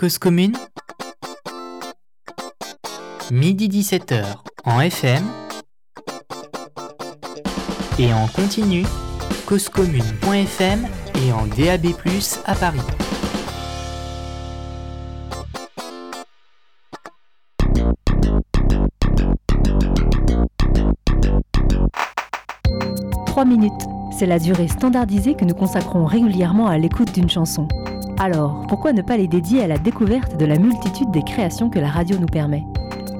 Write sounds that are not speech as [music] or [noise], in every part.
Cause commune Midi 17h en FM et en continu causecommune.fm et en DAB+, à Paris. Trois minutes, c'est la durée standardisée que nous consacrons régulièrement à l'écoute d'une chanson. Alors, pourquoi ne pas les dédier à la découverte de la multitude des créations que la radio nous permet?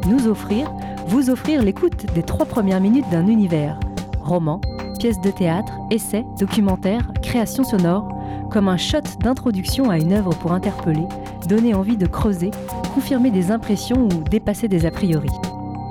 Nous offrir, vous offrir l'écoute des trois premières minutes d'un univers. Roman, pièces de théâtre, essais, documentaires, créations sonores, comme un shot d'introduction à une œuvre pour interpeller, donner envie de creuser, confirmer des impressions ou dépasser des a priori.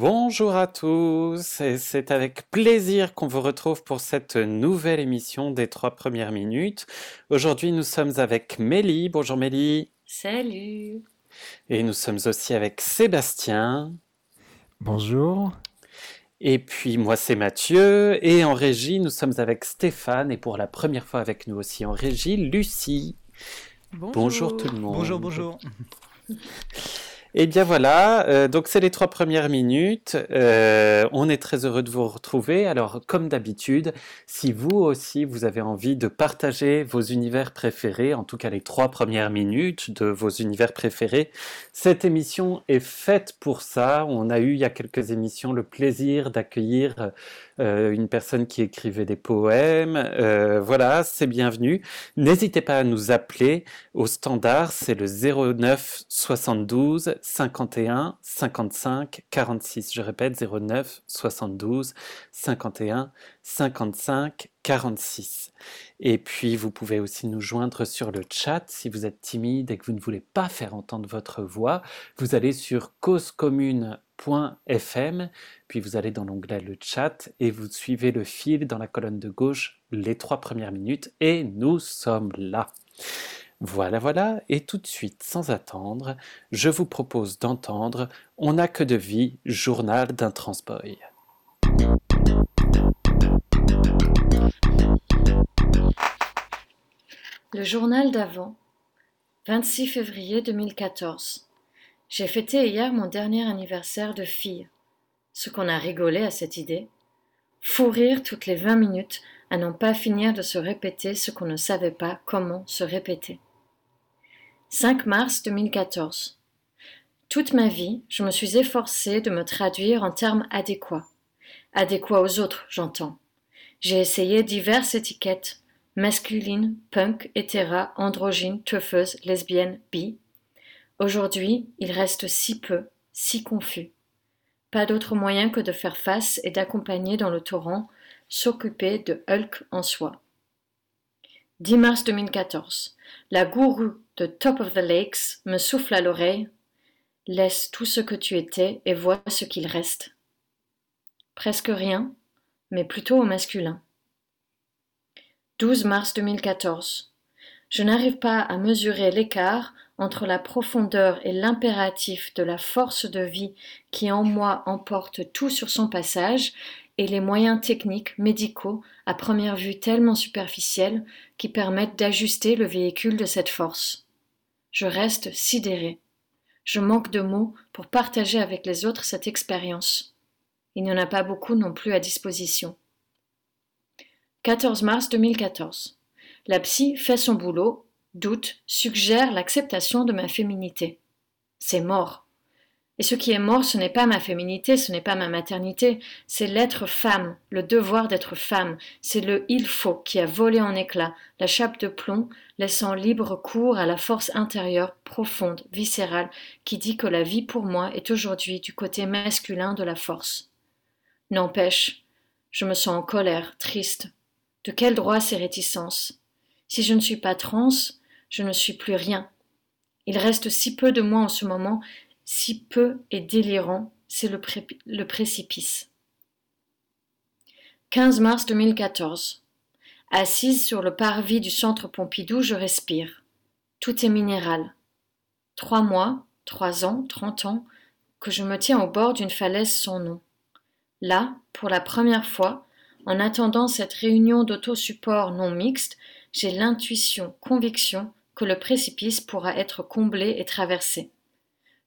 Bonjour à tous, c'est avec plaisir qu'on vous retrouve pour cette nouvelle émission des trois premières minutes. Aujourd'hui nous sommes avec Mélie. Bonjour Mélie. Salut. Et nous sommes aussi avec Sébastien. Bonjour. Et puis moi c'est Mathieu et en régie nous sommes avec Stéphane et pour la première fois avec nous aussi en régie Lucie. Bonjour, bonjour tout le monde. Bonjour, bonjour. [laughs] Eh bien voilà, euh, donc c'est les trois premières minutes. Euh, on est très heureux de vous retrouver. Alors comme d'habitude, si vous aussi vous avez envie de partager vos univers préférés, en tout cas les trois premières minutes de vos univers préférés, cette émission est faite pour ça. On a eu il y a quelques émissions le plaisir d'accueillir euh, une personne qui écrivait des poèmes. Voilà, c'est bienvenu. N'hésitez pas à nous appeler au standard, c'est le 09 72 51 55 46. Je répète, 09 72 51 55 46. Et puis, vous pouvez aussi nous joindre sur le chat si vous êtes timide et que vous ne voulez pas faire entendre votre voix. Vous allez sur causecommune.fm, puis vous allez dans l'onglet le chat et vous suivez le fil dans la colonne de gauche les trois premières minutes et nous sommes là. Voilà, voilà, et tout de suite, sans attendre, je vous propose d'entendre On n'a que de vie, journal d'un transboy. Le journal d'avant, 26 février 2014. J'ai fêté hier mon dernier anniversaire de fille. Ce qu'on a rigolé à cette idée. Fou rire toutes les 20 minutes à n'en pas finir de se répéter ce qu'on ne savait pas comment se répéter. 5 mars 2014. Toute ma vie, je me suis efforcée de me traduire en termes adéquats. Adéquats aux autres, j'entends. J'ai essayé diverses étiquettes masculine, punk, hétéra, androgyne, teufeuse, lesbienne, bi. Aujourd'hui, il reste si peu, si confus. Pas d'autre moyen que de faire face et d'accompagner dans le torrent, s'occuper de Hulk en soi. 10 mars 2014. La gourou de Top of the Lakes me souffle à l'oreille. Laisse tout ce que tu étais et vois ce qu'il reste. Presque rien, mais plutôt au masculin. 12 mars 2014. Je n'arrive pas à mesurer l'écart entre la profondeur et l'impératif de la force de vie qui en moi emporte tout sur son passage et les moyens techniques, médicaux, à première vue tellement superficiels, qui permettent d'ajuster le véhicule de cette force. Je reste sidéré. Je manque de mots pour partager avec les autres cette expérience. Il n'y en a pas beaucoup non plus à disposition. 14 mars 2014. La psy fait son boulot, doute, suggère l'acceptation de ma féminité. C'est mort. Et ce qui est mort, ce n'est pas ma féminité, ce n'est pas ma maternité, c'est l'être femme, le devoir d'être femme, c'est le il faut qui a volé en éclats la chape de plomb, laissant libre cours à la force intérieure, profonde, viscérale, qui dit que la vie pour moi est aujourd'hui du côté masculin de la force. N'empêche, je me sens en colère, triste, de quel droit ces réticences? Si je ne suis pas trans, je ne suis plus rien. Il reste si peu de moi en ce moment, si peu et délirant, c'est le, le précipice. 15 mars 2014. Assise sur le parvis du centre Pompidou, je respire. Tout est minéral. Trois mois, trois ans, trente ans, que je me tiens au bord d'une falaise sans nom. Là, pour la première fois, en attendant cette réunion d'autosupport non mixte, j'ai l'intuition, conviction que le précipice pourra être comblé et traversé.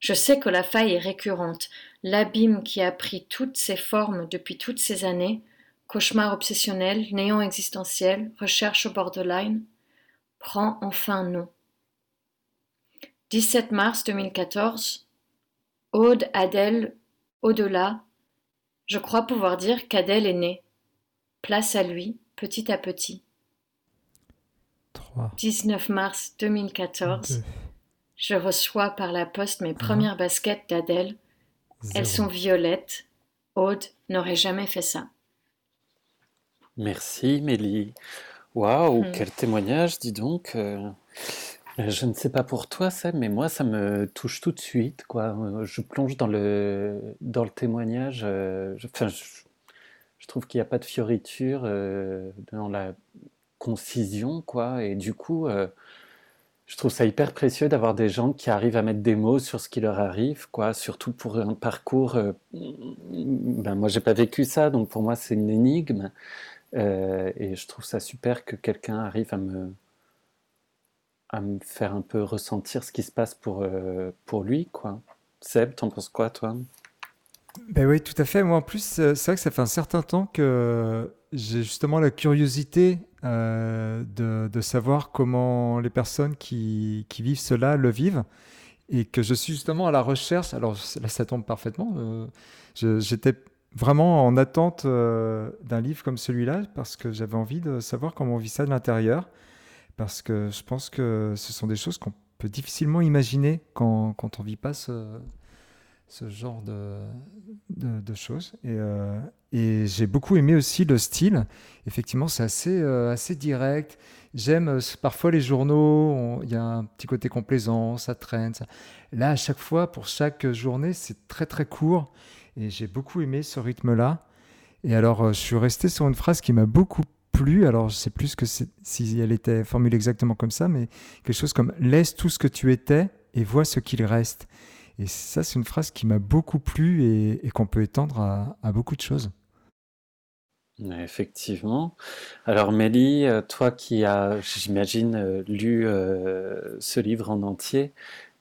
Je sais que la faille est récurrente, l'abîme qui a pris toutes ses formes depuis toutes ces années, cauchemar obsessionnel, néant existentiel, recherche au borderline, prend enfin nom. 17 mars 2014, Aude Adèle, au-delà, je crois pouvoir dire qu'Adèle est née. Place à lui, petit à petit. 19 mars 2014, je reçois par la poste mes premières baskets d'Adèle. Elles sont violettes. Aude n'aurait jamais fait ça. Merci Mélie. Waouh, hmm. quel témoignage, dis donc. Euh, je ne sais pas pour toi, Sam, mais moi, ça me touche tout de suite. Quoi. Je plonge dans le, dans le témoignage. Euh, je, enfin, je, trouve qu'il n'y a pas de fioriture euh, dans la concision, quoi. Et du coup, je trouve ça hyper précieux d'avoir des gens qui arrivent à mettre des mots sur ce qui leur arrive, quoi. Surtout pour un parcours. ben, moi, j'ai pas vécu ça, donc pour moi, c'est une énigme. Euh, et je trouve ça super que quelqu'un arrive à me, à me faire un peu ressentir ce qui se passe pour, euh, pour lui. Quoi. Seb, t'en penses quoi, toi? Ben oui, tout à fait. Moi, en plus, euh, c'est vrai que ça fait un certain temps que j'ai justement la curiosité de, de, savoir comment les personnes qui, qui, vivent cela le vivent et que je suis justement à la recherche. Alors là, ça tombe parfaitement. J'étais vraiment en attente euh, d'un livre comme celui-là parce que j'avais envie de savoir comment on vit ça de l'intérieur. Parce que je pense que ce sont des choses qu'on peut difficilement imaginer quand, quand on ne vit pas ce, ce genre de, de, choses. Et, euh, et j'ai beaucoup aimé aussi le style. Effectivement, c'est assez, euh, assez direct. J'aime parfois les journaux, il y a un petit côté complaisant, ça traîne. Là, à chaque fois, pour chaque journée, c'est très très court. Et j'ai beaucoup aimé ce rythme-là. Et alors, euh, je suis resté sur une phrase qui m'a beaucoup plu. Alors, je sais plus que si elle était formulée exactement comme ça, mais quelque chose comme laisse tout ce que tu étais et vois ce qu'il reste. Et ça, c'est une phrase qui m'a beaucoup plu et, qu'on peut étendre à, beaucoup de choses. Effectivement. Alors Mélie, euh, toi qui as, j'imagine, euh, lu ce livre en entier,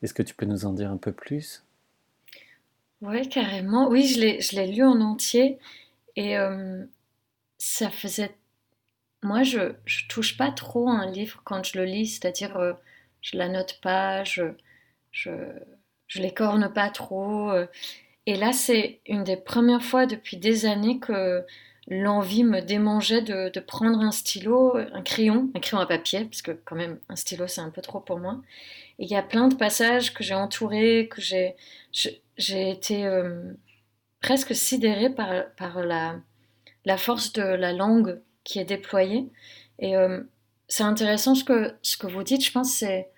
est-ce que tu peux nous en dire un peu plus? Oui, carrément. Oui, je l'ai, je l'ai lu en entier et euh, ça faisait. Moi, je, je touche pas trop un livre quand je le lis, c'est-à-dire euh, je la note pas, je, je, je l'écorne pas trop. Euh. Et là, c'est une des premières fois depuis des années que l'envie me démangeait de, de prendre un stylo, un crayon, un crayon à papier, parce que quand même un stylo c'est un peu trop pour moi. Et il y a plein de passages que j'ai entourés, que j'ai j'ai été euh, presque sidérée par, par la, la, force de la langue qui est déployée. Et euh, c'est intéressant ce que, ce que vous dites, je pense, c'est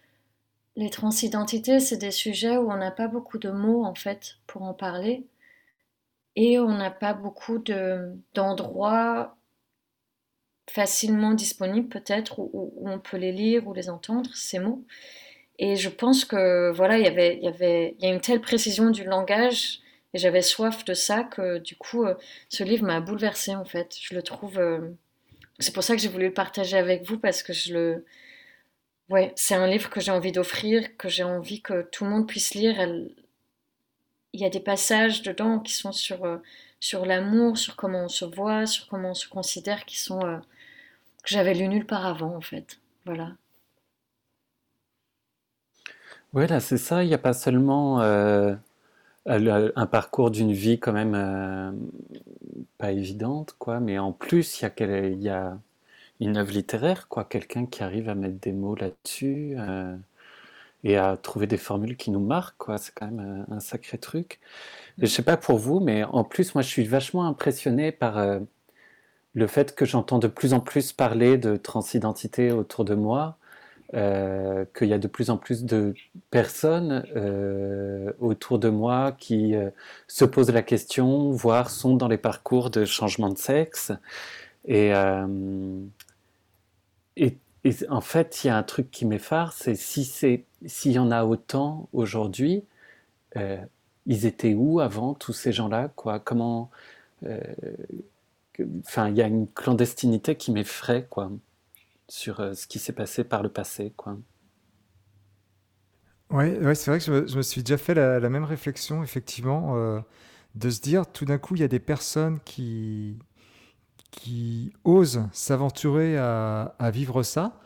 les transidentités, c'est des sujets où on n'a pas beaucoup de mots en fait pour en parler. Et on n'a pas beaucoup d'endroits facilement disponibles peut-être où, on peut les lire ou les entendre, ces mots. Et je pense que voilà, il y avait, il y avait, y a une telle précision du langage et j'avais soif de ça que du coup, euh, ce livre m'a bouleversée en fait. Je le trouve. Euh, c'est pour ça que j'ai voulu le partager avec vous parce que je le. Ouais, c'est un livre que j'ai envie d'offrir, que j'ai envie que tout le monde puisse lire. Il y a des passages dedans qui sont sur, euh, sur l'amour, sur comment on se voit, sur comment on se considère, qui sont que j'avais lu nulle part avant en fait. Voilà. Oui, là, c'est ça. Il n'y a pas seulement euh, un parcours d'une vie quand même euh, pas évidente, quoi, mais en plus, il y a, y a une œuvre littéraire, quoi, quelqu'un qui arrive à mettre des mots là-dessus euh, et à trouver des formules qui nous marquent, quoi. C'est quand même un, sacré truc. Et je sais pas pour vous, mais en plus, moi, je suis vachement impressionné par le fait que j'entends de plus en plus parler de transidentité autour de moi. Euh, qu'il y a de plus en plus de personnes euh, autour de moi qui euh, se posent la question, voire sont dans les parcours de changement de sexe. Et, et, en fait, il y a un truc qui m'effare, c'est si c'est s'il y en a autant aujourd'hui, euh, ils étaient où avant tous ces gens-là Comment euh, Enfin, il y a une clandestinité qui m'effraie quoi sur euh, ce qui s'est passé par le passé quoi. Ouais, ouais c'est vrai que je me, suis déjà fait la, même réflexion effectivement de se dire tout d'un coup il y a des personnes qui qui osent s'aventurer à, vivre ça,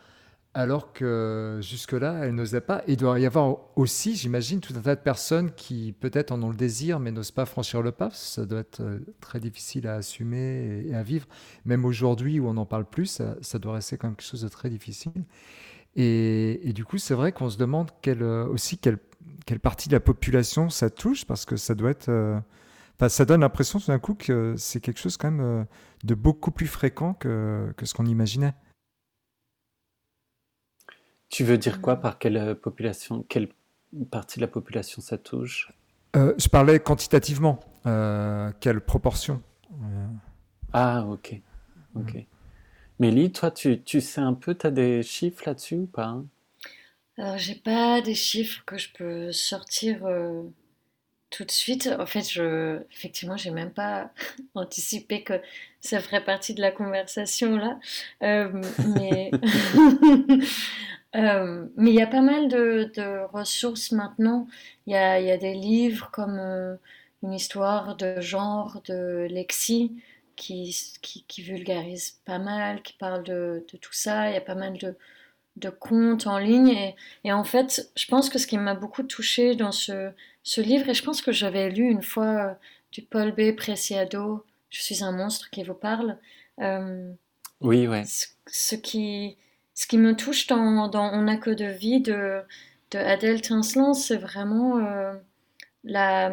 alors que jusque-là, elles n'osaient pas. il doit y avoir aussi, j'imagine, tout un tas de personnes qui peut-être en ont le désir, mais n'osent pas franchir le pas. Ça doit être euh, très difficile à assumer et à vivre. Même aujourd'hui où on n'en parle plus, ça, doit rester quand quelque chose de très difficile. Et, du coup, c'est vrai qu'on se demande quelle, aussi quelle, quelle, partie de la population ça touche, parce que ça doit être... Euh, ça donne l'impression tout d'un coup que c'est quelque chose quand même euh, de beaucoup plus fréquent que, que ce qu'on imaginait. Tu veux dire quoi? Par quelle euh, population, quelle partie de la population ça touche? Euh, Je parlais quantitativement. quelle proportion Ah, ok. ok. Mélie, toi, tu, tu, sais un peu, tu as des chiffres là-dessus ou pas? Alors, j'ai pas des chiffres que je peux sortir tout de suite. En fait, je, effectivement, j'ai même pas [laughs] anticipé que ça ferait partie de la conversation là. Euh, mais [laughs] euh, mais il y a pas mal de, ressources maintenant. Il y a, y a, des livres comme euh, une histoire de genre de Lexi qui, qui, qui, vulgarise pas mal, qui parle de, de tout ça. Il y a pas mal de, de contes en ligne. Et, et, en fait, je pense que ce qui m'a beaucoup touchée dans ce ce livre, et je pense que j'avais lu une fois euh, du Paul B. Preciado, Je suis un monstre qui vous parle. Euh, oui, ouais. Ce, qui, ce qui me touche dans, dans On n'a que de vie de, de Adèle Tincelan, c'est vraiment euh, la,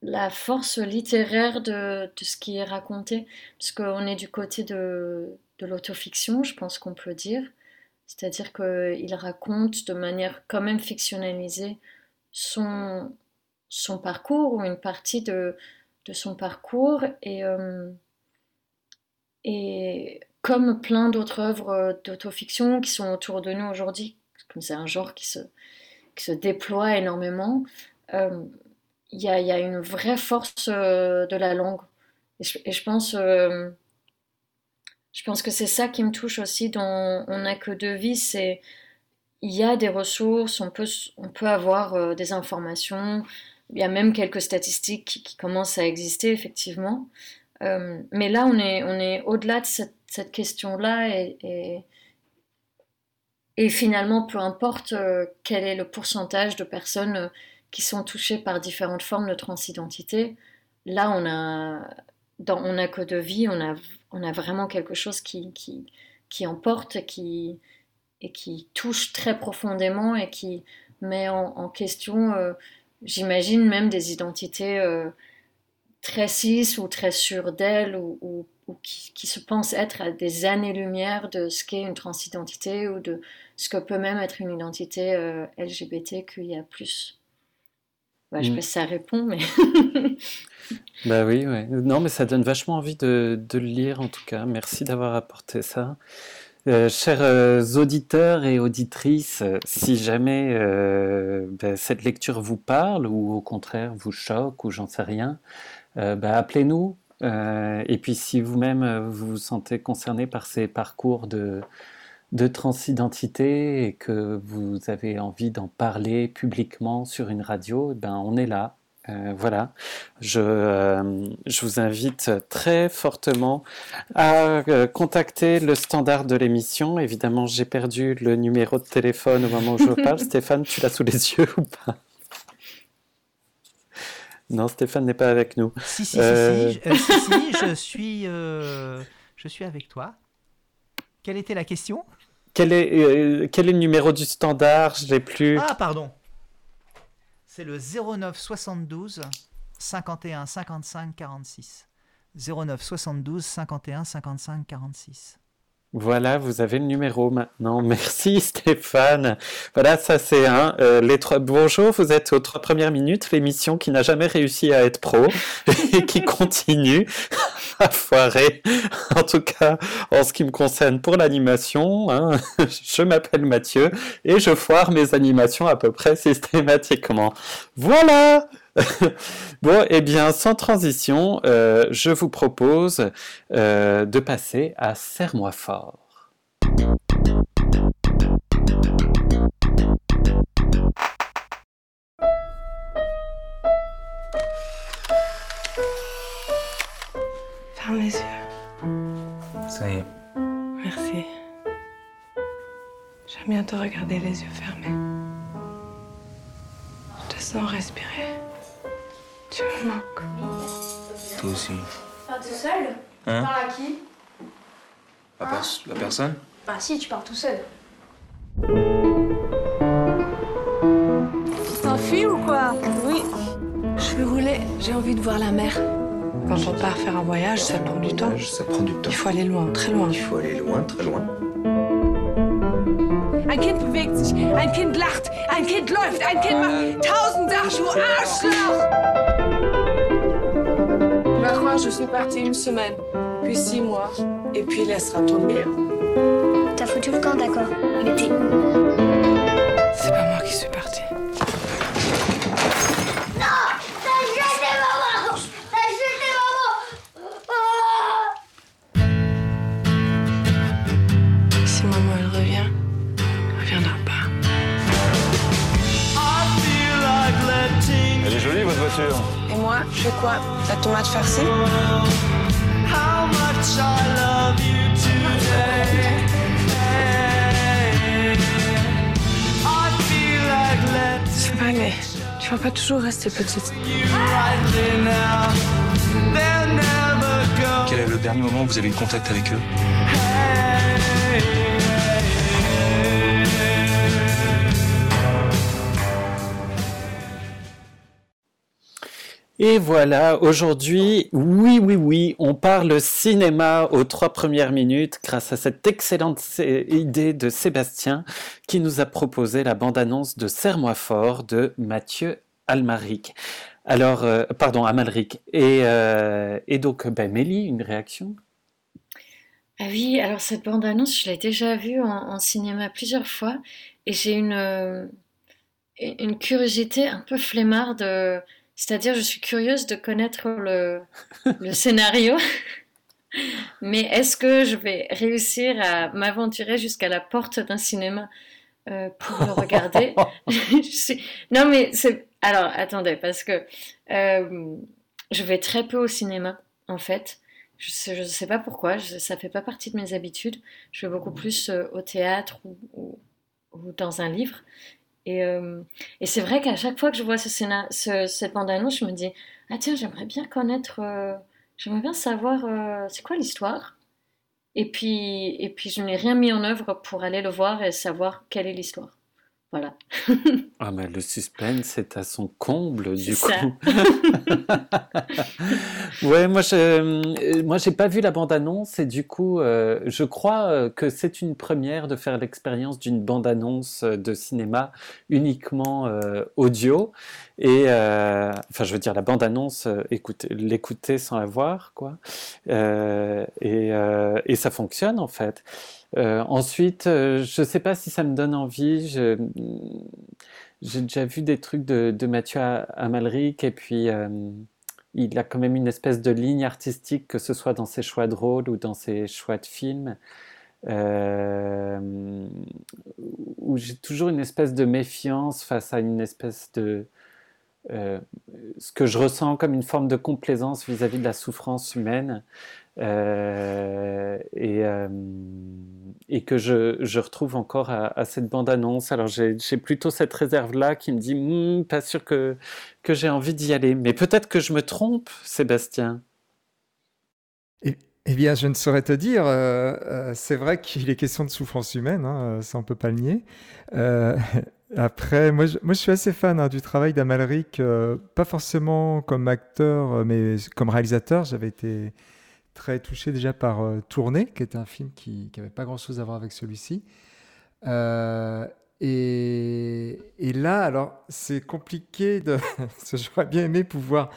la force littéraire de, de, ce qui est raconté, parce qu'on est du côté de, de l'autofiction, je pense qu'on peut dire. C'est-à-dire qu'il raconte de manière quand même fictionnalisée son, son parcours ou une partie de, de son parcours. Et, euh, et comme plein d'autres œuvres d'autofiction qui sont autour de nous aujourd'hui, comme c'est un genre qui se, qui se déploie énormément, euh, il y, a, y, a, une vraie force euh, de la langue. Et je, pense, je pense que c'est ça qui me touche aussi dans On n'a que deux vies, c'est il y a des ressources, on peut, avoir euh, des informations, il y a même quelques statistiques qui, commencent à exister effectivement. Euh, mais là, on est, au-delà de cette, question-là et, et, finalement, peu importe euh, quel est le pourcentage de personnes qui sont touchées par différentes formes de transidentité, là, on a, dans On a que de vie, on a, vraiment quelque chose qui, emporte, qui, et qui touche très profondément et qui met en, question, euh, j'imagine, même des identités euh, très cis ou très sûres d'elles ou, ou, qui, se pensent être à des années-lumière de ce qu'est une transidentité ou de ce que peut même être une identité euh, LGBTQIA+. Bah, Je sais mm. pas si ça répond, mais... [laughs] bah oui, ouais. Non, mais ça donne vachement envie de, de le lire en tout cas. Merci d'avoir apporté ça. Euh, chers euh, auditeurs et auditrices, si jamais euh, ben, cette lecture vous parle ou au contraire vous choque ou j'en sais rien, ben, appelez-nous. et puis si vous-même vous vous sentez concerné par ces parcours de, de transidentité et que vous avez envie d'en parler publiquement sur une radio, ben, on est là. Euh, voilà, je, euh, je, vous invite très fortement à euh, contacter le standard de l'émission. Évidemment, j'ai perdu le numéro de téléphone au moment où je parle. [laughs] Stéphane, tu l'as sous les yeux ou pas? Non, Stéphane n'est pas avec nous. Si, si, si, si, si, je, suis, je suis avec toi. Quelle était la question? Quel est, quel est le numéro du standard? Je l'ai plus. Ah, pardon. C'est le 09 72 51 55 46. 09 72 51 55 46. Voilà, vous avez le numéro maintenant. [laughs] Merci Stéphane. Voilà, ça c'est un. Euh, les trois... Bonjour, vous êtes aux trois premières minutes, l'émission qui n'a jamais réussi à être pro [laughs] et qui continue [laughs] à foirer. En tout cas, en ce qui me concerne pour l'animation, hein, je m'appelle Mathieu et je foire mes animations à peu près systématiquement. Voilà [laughs] bon, eh bien, sans transition, euh, je vous propose euh, de passer à Serre-moi fort. Ferme les yeux. Ça y est. Merci. J'aime bien te regarder les yeux fermés. Je te sens respirer. Tu me manques. Toi aussi. Pars tout seul Hein Parle à qui La, pers- la personne Bah si, tu pars tout seul. T'enfuis ou quoi? Oui. Je vais rouler. J'ai envie de voir la mer. Quand on part faire un voyage, ça prend du temps. Ça prend du temps. Il faut aller loin, très loin. Il faut aller loin, très loin. Ein Kind bewegt sich, ein Kind lacht, ein Kind läuft, ein Kind macht tausend Sachen, du Arschloch Tu je suis partie une semaine, puis six mois, et puis laissera tomber. T'as foutu le camp, d'accord. Mais t'es... Farcie C'est pas mais tu vas pas toujours rester petite. Quel est le dernier moment où vous avez eu contact avec eux? Et voilà, aujourd'hui, oui, oui, oui, on parle cinéma aux trois premières minutes grâce à cette excellente idée de Sébastien qui nous a proposé la bande-annonce de Serre-moi fort de Mathieu Almaric. Alors, euh, pardon, Amalric. Et, euh, et donc, ben, Mélie, une réaction? Ah oui, alors cette bande-annonce, je l'ai déjà vue en, en cinéma plusieurs fois et j'ai une, euh, une curiosité un peu flemmarde. C'est-à-dire, je suis curieuse de connaître le, le scénario. Mais est-ce que je vais réussir à m'aventurer jusqu'à la porte d'un cinéma euh, pour le regarder? [laughs] [laughs] Suis- Non, mais c'est... Alors, attendez, parce que euh, je vais très peu au cinéma, en fait. Je sais, je sais pas pourquoi, je- ça fait pas partie de mes habitudes. Je vais beaucoup plus euh, au théâtre ou, ou- ou dans un livre. Et, euh, et c'est vrai qu'à chaque fois que je vois ce scénar- ce- cette bande-annonce, je me dis, ah tiens, j'aimerais bien connaître, euh, j'aimerais bien savoir euh, c'est quoi l'histoire? Et puis, et puis je n'ai rien mis en œuvre pour aller le voir et savoir quelle est l'histoire. Voilà. Ah, mais le suspense est à son comble, du coup. [laughs] Ouais, moi, je, euh, moi, j'ai pas vu la bande-annonce et du coup, euh, je crois euh, que c'est une première de faire l'expérience d'une bande-annonce de cinéma uniquement euh, audio. Et euh, enfin, je veux dire, la bande-annonce, euh, l'écouter sans la voir, quoi. Euh, et, et ça fonctionne en fait. Ensuite, je sais pas si ça me donne envie. J'ai déjà vu des trucs de, de Mathieu Amalric et puis il a quand même une espèce de ligne artistique, que ce soit dans ses choix de rôle ou dans ses choix de films, où j'ai toujours une espèce de méfiance face à une espèce de... euh, ce que je ressens comme une forme de complaisance vis-à-vis de la souffrance humaine. euh, et, euh, et que je, retrouve encore à, cette bande-annonce. Alors j'ai plutôt cette réserve-là qui me dit, Hmm, pas sûr que, j'ai envie d'y aller. Mais peut-être que je me trompe, Sébastien. Eh bien, je ne saurais te dire. c'est vrai qu'il est question de souffrance humaine, hein, ça on peut pas le nier. [laughs] après, moi je, moi, je suis assez fan hein, du travail d'Amalric, euh, pas forcément comme acteur, euh, mais comme réalisateur. J'avais été très touché déjà par euh, Tournée, qui est un film qui n'avait pas grand-chose à voir avec celui-ci. Euh, et, et là, alors, c'est compliqué de. [laughs] J'aurais bien aimé pouvoir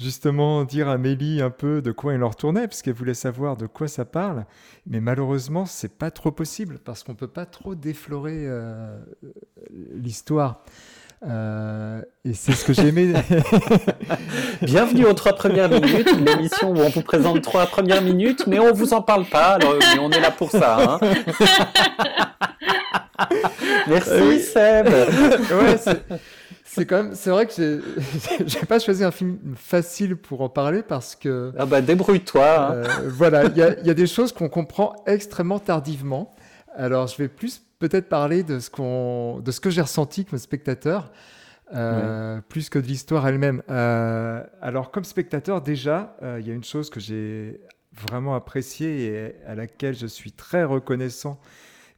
justement dire à Mélie un peu de quoi il en retournait, parce qu'elle voulait savoir de quoi ça parle. Mais malheureusement, c'est pas trop possible, parce qu'on peut pas trop déflorer euh, l'histoire. Euh, et c'est ce que j'ai aimé. [laughs] Bienvenue aux trois premières minutes, l'émission où on vous présente trois premières minutes, mais on vous en parle pas, alors mais on est là pour ça. Hein. [laughs] Merci Oui. Seb. ouais, c'est- quand même, c'est vrai que [laughs] j'ai- pas choisi un film facile pour en parler parce que Ah bah débrouille-toi. hein. euh, voilà, il y, a- il y a des choses qu'on comprend extrêmement tardivement. Alors, je vais plus peut-être parler de ce qu'on, de ce que j'ai ressenti comme spectateur, euh, plus que de l'histoire elle-même. Euh, alors, comme spectateur, déjà, il y a une chose que j'ai vraiment appréciée et à laquelle je suis très reconnaissant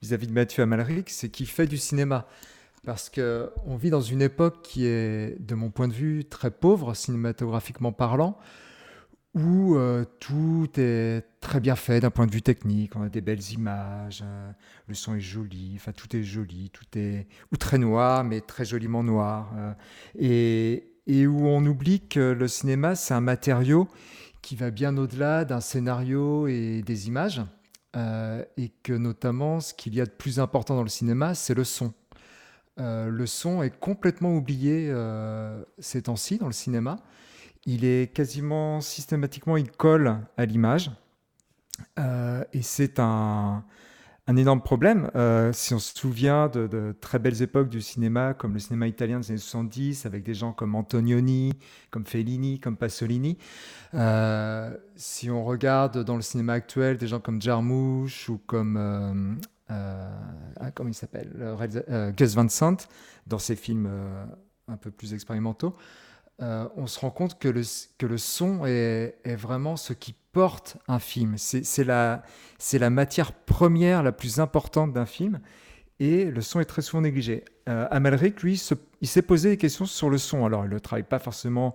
vis-à-vis de Mathieu Amalric, c'est qu'il fait du cinéma. Parce que on vit dans une époque qui est, de mon point de vue, très pauvre cinématographiquement parlant, où euh, tout est très bien fait d'un point de vue technique. On a des belles images, euh, le son est joli, enfin tout est joli, tout est ou très noir, mais très joliment noir. euh, et, où on oublie que le cinéma, c'est un matériau qui va bien au-delà d'un scénario et des images. et que notamment, ce qu'il y a de plus important dans le cinéma, c'est le son. Euh, le son est complètement oublié euh, ces temps-ci dans le cinéma. Il est quasiment systématiquement, il colle à l'image. Euh, et c'est un, énorme problème. Si on se souvient de, de très belles époques du cinéma, comme le cinéma italien des années 70, avec des gens comme Antonioni, comme Fellini, comme Pasolini, si on regarde dans le cinéma actuel des gens comme Jarmusch ou comme comment il s'appelle euh, Gus Van Sant dans ses films euh, un peu plus expérimentaux, euh, on se rend compte que le, que le son est, vraiment ce qui porte un film. C'est la, la matière première la plus importante d'un film et le son est très souvent négligé. Euh, Amalric, lui, il s'est posé des questions sur le son. Alors, il ne le travaille pas forcément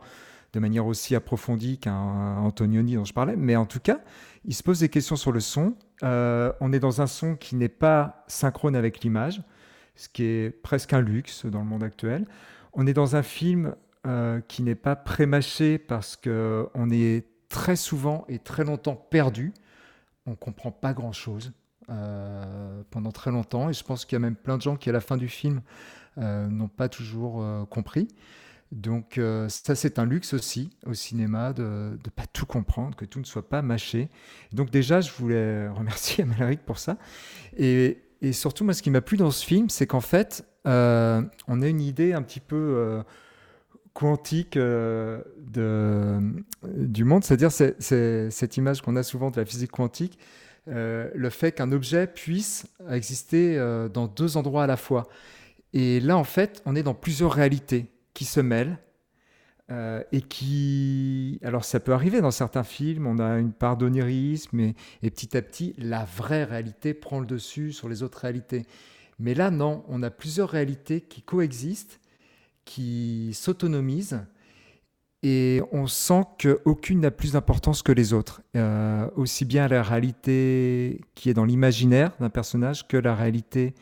de manière aussi approfondie qu'un Antonioni dont je parlais, mais en tout cas, il se pose des questions sur le son. Euh, on est dans un son qui n'est pas synchrone avec l'image, ce qui est presque un luxe dans le monde actuel. On est dans un film euh, qui n'est pas prémâché parce que on est très souvent et très longtemps perdu. On comprend pas grand-chose euh, pendant très longtemps, et je pense qu'il y a même plein de gens qui, à la fin du film, n'ont pas toujours compris. Donc euh, ça, c'est un luxe aussi au cinéma de ne pas tout comprendre, que tout ne soit pas mâché. Donc déjà, je voulais remercier [laughs] Amalric pour ça. Et, et surtout, moi, ce qui m'a plu dans ce film, c'est qu'en fait, euh, on a une idée un petit peu euh, quantique de, du monde, c'est-à-dire c'est- c'est cette image qu'on a souvent de la physique quantique, le fait qu'un objet puisse exister dans deux endroits à la fois. Et là, en fait, on est dans plusieurs réalités qui se mêlent euh, et qui... Alors, ça peut arriver dans certains films, on a une part d'onirisme et, et petit à petit, la vraie réalité prend le dessus sur les autres réalités. Mais là, non, on a plusieurs réalités qui coexistent, qui s'autonomisent et on sent qu'aucune n'a plus d'importance que les autres. Euh, aussi bien la réalité qui est dans l'imaginaire d'un personnage que la réalité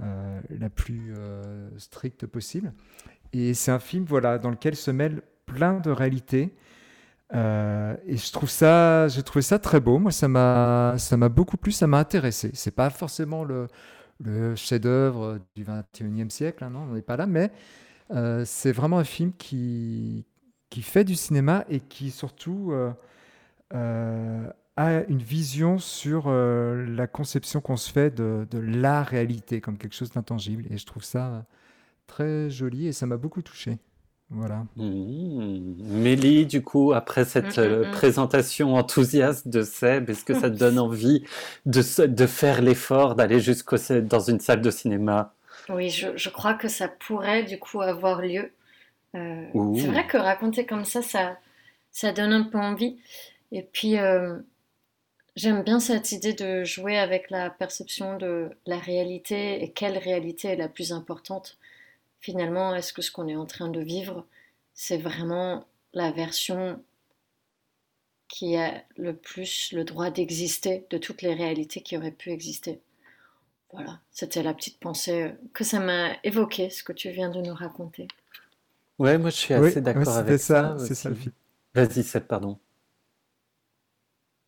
euh, la plus stricte possible. Et c'est un film voilà, dans lequel se mêlent plein de réalités. Euh, et je trouve ça, j'ai trouvé ça très beau. Moi, ça m'a, ça m'a beaucoup plu, ça m'a intéressé. C'est pas forcément le, chef-d'œuvre du 21e siècle, hein, non, on n'est pas là, mais euh, c'est vraiment un film qui, qui fait du cinéma et qui surtout euh, a une vision sur la conception qu'on se fait de la réalité comme quelque chose d'intangible. Et je trouve ça très joli et ça m'a beaucoup touché. Voilà. Mmh. Mélie, du coup, après cette Mm, mm, euh, mm. présentation enthousiaste de Seb, est-ce que ça te donne envie de, faire l'effort d'aller jusqu'au dans une salle de cinéma? Oui, je, je crois que ça pourrait du coup avoir lieu. Euh, c'est vrai que raconter comme ça, ça, ça donne un peu envie. Et puis, euh, j'aime bien cette idée de jouer avec la perception de la réalité et quelle réalité est la plus importante. Finalement, est-ce que ce qu'on est en train de vivre, c'est vraiment la version qui a le plus le droit d'exister de toutes les réalités qui auraient pu exister? Voilà, c'était la petite pensée euh, que ça m'a évoqué, ce que tu viens de nous raconter. Ouais, moi je suis assez d'accord avec ça, ça. c'est ça le film. Vas-y, Seb, pardon.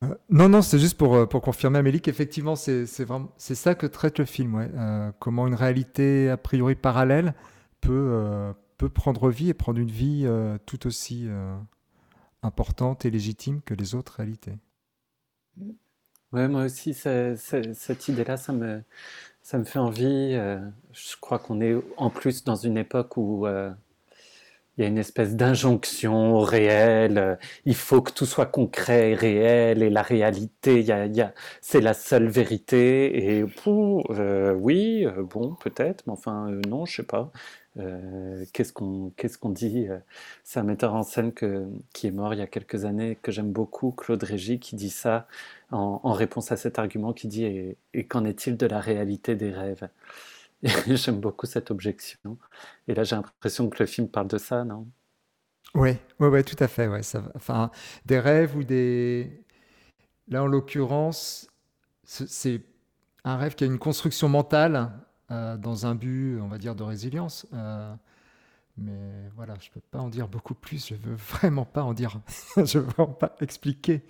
Euh, non, non, c'est juste pour, euh, pour confirmer, Amélie, qu'effectivement, c'est c'est vraiment c'est ça que traite le film. Ouais. Euh, comment une réalité a priori parallèle peut, euh, peut prendre vie et prendre une vie euh, tout aussi euh, importante et légitime que les autres réalités. Ouais, moi aussi, cette idée-là, ça me, ça me fait envie. je crois qu'on est en plus dans une époque où il y a une espèce d'injonction au réel. il faut que tout soit concret et réel, et la réalité, y a, y a- c'est la seule vérité. Et pou, euh, oui, bon, peut-être, mais enfin, non, je sais pas. Euh, qu'est-ce qu'on dit euh, C'est un metteur en scène qui est mort il y a quelques années, que j'aime beaucoup, Claude Régis, qui dit ça en, réponse à cet argument qui dit Et, qu'en est-il de la réalité des rêves? [laughs] J'aime beaucoup cette objection. Et là, j'ai l'impression que le film parle de ça, non? Oui, ouais, ouais, tout à fait. Enfin, des rêves ou des. Là, en l'occurrence, ce- c'est un rêve qui a une construction mentale euh, dans un but, on va dire, de résilience. Euh, mais voilà, je peux pas en dire beaucoup plus. Je veux vraiment pas en dire. [laughs] je veux vraiment pas expliquer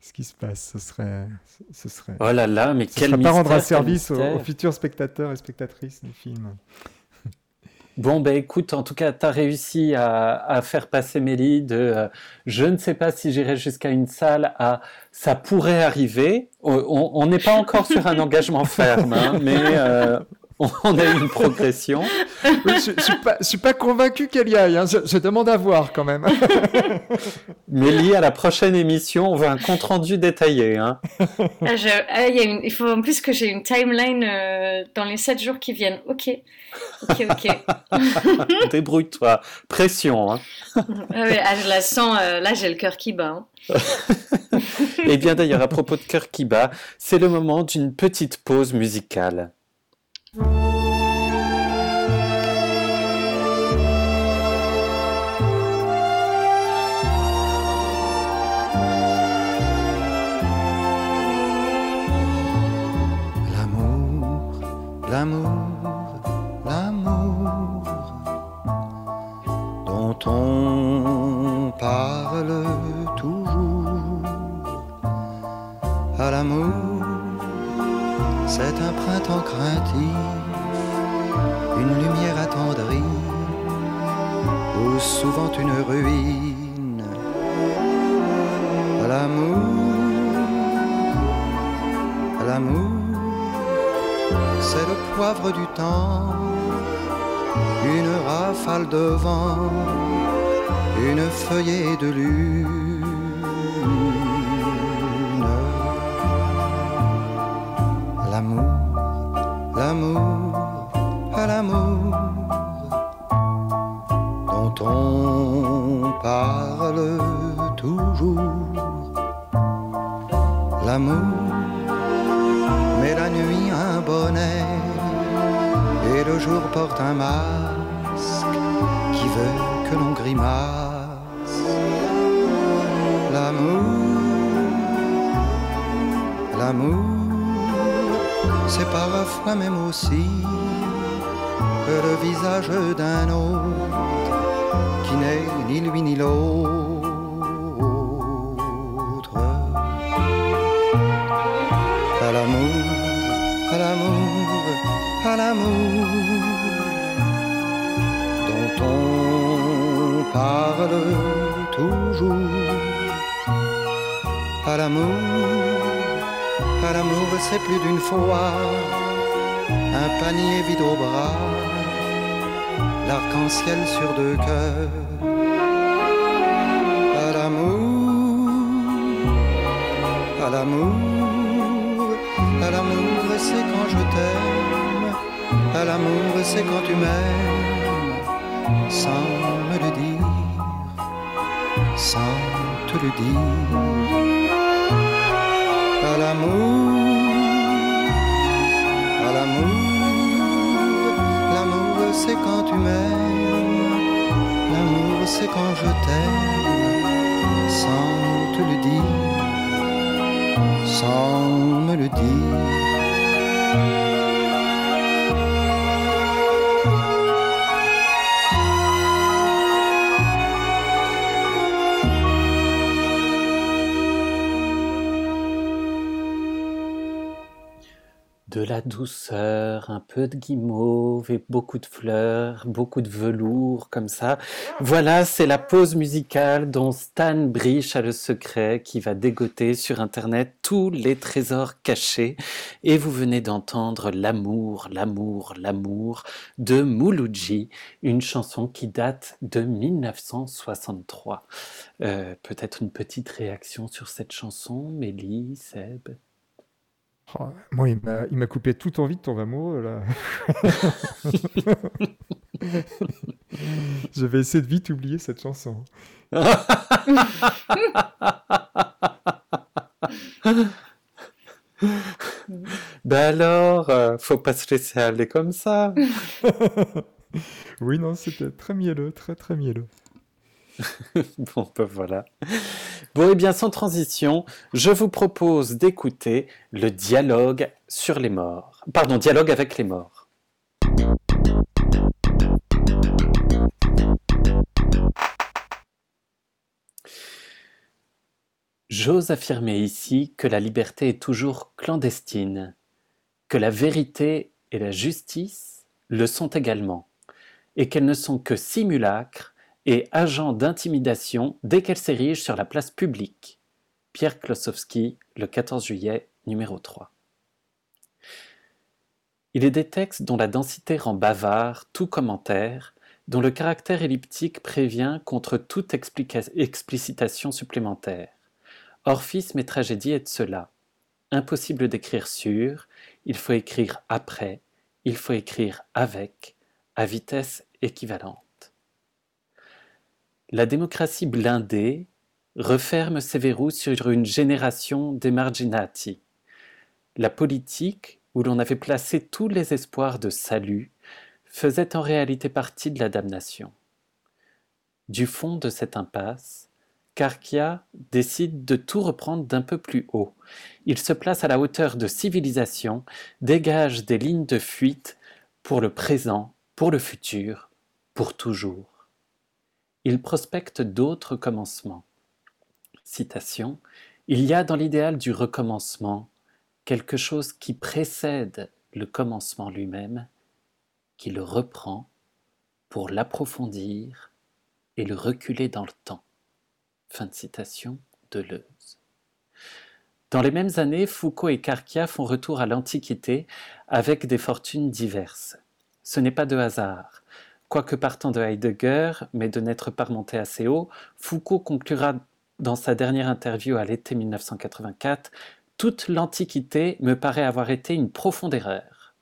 ce qui se passe. Ce serait, ce serait. Oh là là, mais ce quel serait pas rendre un mystère, service aux, mystère. aux futurs spectateurs et spectatrices du film. Bon, ben écoute, en tout cas, tu as réussi à, à faire passer Mélie de euh, je ne sais pas si j'irai jusqu'à une salle à ça pourrait arriver. On- n'est pas encore sur un [laughs] engagement ferme, hein, mais euh, on a eu une progression. Oui, je, je suis pas, je suis pas convaincu qu'elle y aille. hein. Je, je demande à voir quand même. [laughs] Mélie, à la prochaine émission, on veut un compte rendu détaillé. Hein. Ah, je- ah, il y a une- il faut en plus que j'ai une timeline euh, dans les 7 jours qui viennent. Ok, ok, ok. [laughs] Débrouille-toi. Pression. Hein. Ah ouais, ah, je la sens, euh, là j'ai le cœur qui bat. hein. [laughs] Et bien d'ailleurs, à propos de cœur qui bat, c'est le moment d'une petite pause musicale. L'amour, l'amour dont on parle toujours. À l'amour, c'est un printemps craintif, une lumière attendrie, ou souvent une ruine. À l'amour, à l'amour, c'est le poivre du temps, une rafale de vent, une feuillée de lune. L'amour, l'amour, l'amour, dont on parle toujours. L'amour mais la nuit un bonnet et le jour porte un masque qui veut que l'on grimace. L'amour, l'amour, c'est parfois même aussi le visage d'un autre qui n'est ni lui ni l'autre. À l'amour dont on parle toujours. À l'amour, à l'amour, c'est plus d'une fois un panier vide au bras, l'arc-en-ciel sur deux cœurs. À l'amour, à l'amour, à l'amour c'est quand je t'aime, à l'amour c'est quand tu m'aimes, sans me le dire, sans te le dire. À l'amour, à l'amour, l'amour c'est quand tu m'aimes, l'amour c'est quand je t'aime, sans te le dire, sans me le dire. Douceur, un peu de guimauve et beaucoup de fleurs, beaucoup de velours comme ça. Voilà, c'est la pause musicale dont Stan Brich a le secret qui va dégoter sur Internet tous les trésors cachés. Et vous venez d'entendre L'amour, l'amour, l'amour de Mouloudji, une chanson qui date de 1963. Euh, Peut-être une petite réaction sur cette chanson, Mélie, Seb? Oh, moi, il m'a, il m'a coupé toute envie de tomber amoureux, là. [laughs] Je vais essayer de vite oublier cette chanson. [laughs] ben alors, euh, faut pas se laisser aller comme ça. [laughs] oui, non, c'était très mielleux, très très mielleux. [laughs] bon, ben voilà. Bon, et eh bien, sans transition, je vous propose d'écouter le dialogue sur les morts. Pardon, dialogue avec les morts. J'ose affirmer ici que la liberté est toujours clandestine, que la vérité et la justice le sont également, et qu'elles ne sont que simulacres et agent d'intimidation dès qu'elle s'érige sur la place publique. Pierre Klossowski, le 14 juillet, numéro 3. Il est des textes dont la densité rend bavard tout commentaire, dont le caractère elliptique prévient contre toute explicitation supplémentaire. Orphisme et tragédie est de cela. Impossible d'écrire sur, il faut écrire après, il faut écrire avec, à vitesse équivalente. La démocratie blindée referme ses verrous sur une génération d'emarginati. La politique, où l'on avait placé tous les espoirs de salut, faisait en réalité partie de la damnation. Du fond de cette impasse, Karkia décide de tout reprendre d'un peu plus haut. Il se place à la hauteur de civilisation, dégage des lignes de fuite pour le présent, pour le futur, pour toujours il prospecte d'autres commencements. Citation Il y a dans l'idéal du recommencement quelque chose qui précède le commencement lui-même, qui le reprend pour l'approfondir et le reculer dans le temps. Fin de citation de Leuze. Dans les mêmes années, Foucault et Carquia font retour à l'Antiquité avec des fortunes diverses. Ce n'est pas de hasard. Quoique partant de Heidegger, mais de n'être pas remonté assez haut, Foucault conclura dans sa dernière interview à l'été 1984 Toute l'Antiquité me paraît avoir été une profonde erreur.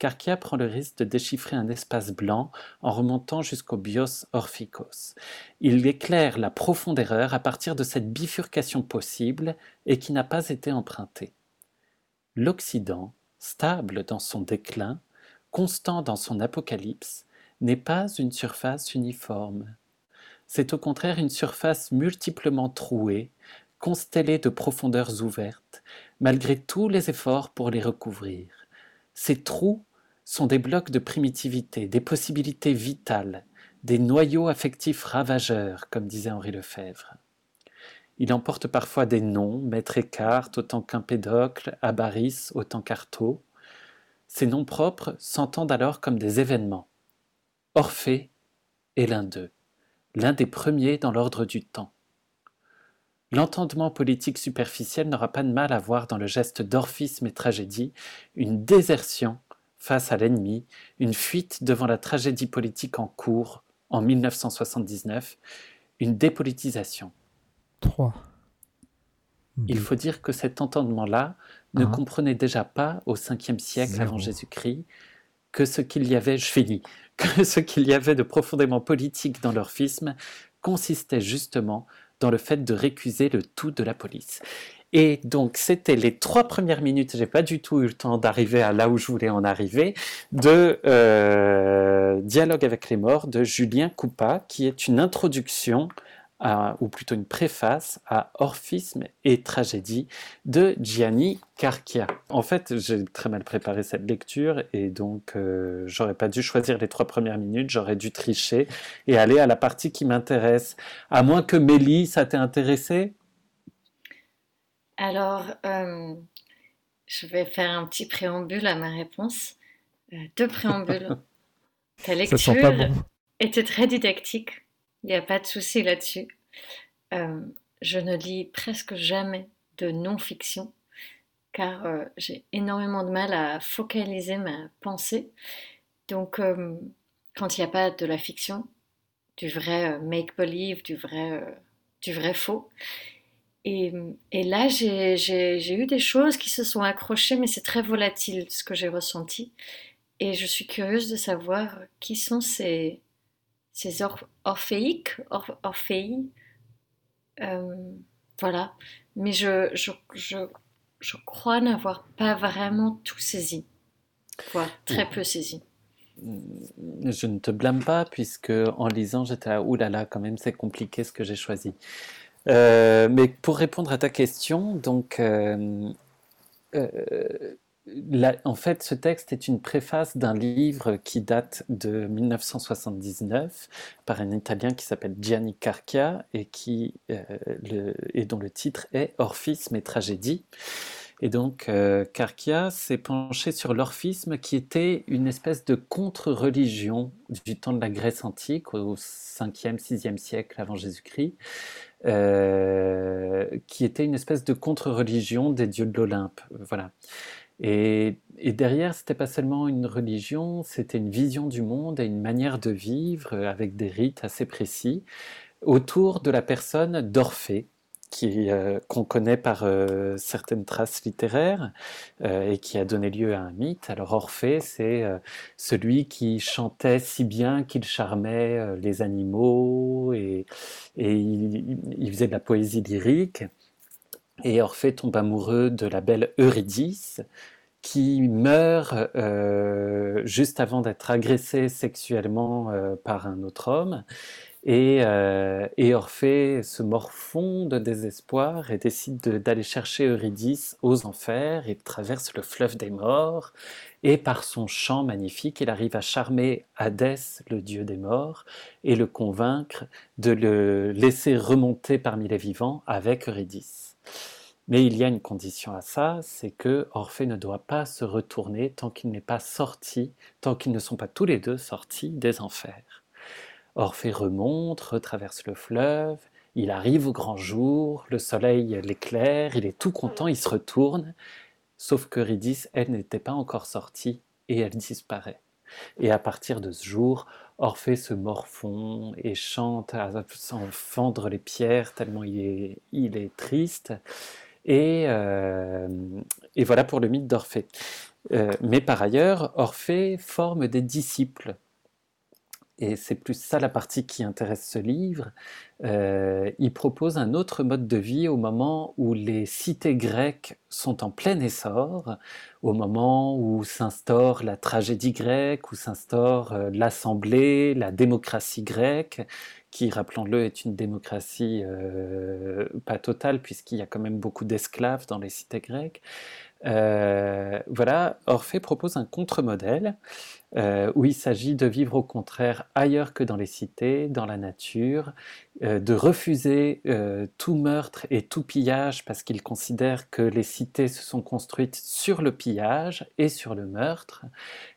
Karkia prend le risque de déchiffrer un espace blanc en remontant jusqu'au bios orphikos. Il éclaire la profonde erreur à partir de cette bifurcation possible et qui n'a pas été empruntée. L'Occident, stable dans son déclin, constant dans son apocalypse, n'est pas une surface uniforme. C'est au contraire une surface multiplement trouée, constellée de profondeurs ouvertes, malgré tous les efforts pour les recouvrir. Ces trous sont des blocs de primitivité, des possibilités vitales, des noyaux affectifs ravageurs, comme disait Henri Lefebvre. Il emporte parfois des noms, Maître Eckhart autant qu'Empédocle, Abaris autant qu'Artaud. Ces noms propres s'entendent alors comme des événements, Orphée est l'un d'eux, l'un des premiers dans l'ordre du temps. L'entendement politique superficiel n'aura pas de mal à voir dans le geste d'orphisme et tragédie une désertion face à l'ennemi, une fuite devant la tragédie politique en cours en 1979, une dépolitisation. 3. Il faut dire que cet entendement-là ne comprenait déjà pas au 5e siècle avant Jésus-Christ que ce qu'il y avait, je finis, [laughs] que ce qu'il y avait de profondément politique dans l'orphisme consistait justement dans le fait de récuser le tout de la police. Et donc, c'était les trois premières minutes, j'ai pas du tout eu le temps d'arriver à là où je voulais en arriver, de euh, Dialogue avec les morts de Julien Coupa, qui est une introduction ou plutôt une préface à Orphisme et tragédie de Gianni Carchia. En fait, j'ai très mal préparé cette lecture et donc euh, j'aurais pas dû choisir les trois premières minutes, j'aurais dû tricher et aller à la partie qui m'intéresse. À moins que Mélie, ça t'ait intéressé? Alors, euh, je vais faire un petit préambule à ma réponse. Euh, deux préambules. [laughs] Ta lecture était très didactique. Il n'y a pas de souci là-dessus. Euh, je ne lis presque jamais de non-fiction car euh, j'ai énormément de mal à focaliser ma pensée. Donc, euh, quand il n'y a pas de la fiction, du vrai make-believe, du vrai, du vrai faux, et, et là, j'ai eu des choses qui se sont accrochées, mais c'est très volatile ce que j'ai ressenti. Et je suis curieuse de savoir qui sont ces, ces orphéiques, orphéi. Euh, voilà. Mais je, je, je, je crois n'avoir pas vraiment tout saisi, voire très peu saisi. Je ne te blâme pas, puisque en lisant, j'étais à oulala, quand même, c'est compliqué ce que j'ai choisi. Euh, mais pour répondre à ta question, donc, euh, en fait, ce texte est une préface d'un livre qui date de 1979 par un Italien qui s'appelle Gianni Carchia et, qui, euh, et dont le titre est Orphisme et tragédie. Et donc, euh, s'est penché sur l'orphisme qui était une espèce de contre-religion du temps de la Grèce antique, au 5e, 6e siècle avant Jésus-Christ, euh, qui était une espèce de contre-religion des dieux de l'Olympe. Voilà. Et, derrière, c'était pas seulement une religion, c'était une vision du monde et une manière de vivre euh, avec des rites assez précis autour de la personne d'Orphée, qui, euh, qu'on connaît par euh, certaines traces littéraires et qui a donné lieu à un mythe. Alors Orphée, c'est celui qui chantait si bien qu'il charmait les animaux et, il, faisait de la poésie lyrique. Et Orphée tombe amoureux de la belle Eurydice, qui meurt euh, juste avant d'être agressé sexuellement euh, par un autre homme. Et, euh, Orphée se morfond de désespoir et décide d'aller chercher Eurydice aux enfers et traverse le fleuve des morts. Et par son chant magnifique, il arrive à charmer Hadès, le dieu des morts, et le convaincre de le laisser remonter parmi les vivants avec Eurydice. Mais il y a une condition à ça, c'est que Orphée ne doit pas se retourner tant qu'il n'est pas sorti, tant qu'ils ne sont pas tous les deux sortis des enfers. Orphée remonte, retraverse le fleuve, il arrive au grand jour, le soleil l'éclaire, il est tout content, il se retourne, sauf que Ridis, elle n'était pas encore sortie et elle disparaît. Et à partir de ce jour, Orphée se morfond et chante s'en fendre les pierres tellement il est, il est triste. Et, euh, et voilà pour le mythe d'Orphée. Euh, mais par ailleurs, Orphée forme des disciples. Et c'est plus ça la partie qui intéresse ce livre. Euh, il propose un autre mode de vie au moment où les cités grecques sont en plein essor, au moment où s'instaure la tragédie grecque, où s'instaure l'assemblée, la démocratie grecque, qui, rappelons-le, est une démocratie euh, pas totale, puisqu'il y a quand même beaucoup d'esclaves dans les cités grecques. Euh, voilà, Orphée propose un contre-modèle euh, où il s'agit de vivre au contraire ailleurs que dans les cités, dans la nature, de refuser tout meurtre et tout pillage parce qu'il considère que les cités se sont construites sur le pillage et sur le meurtre,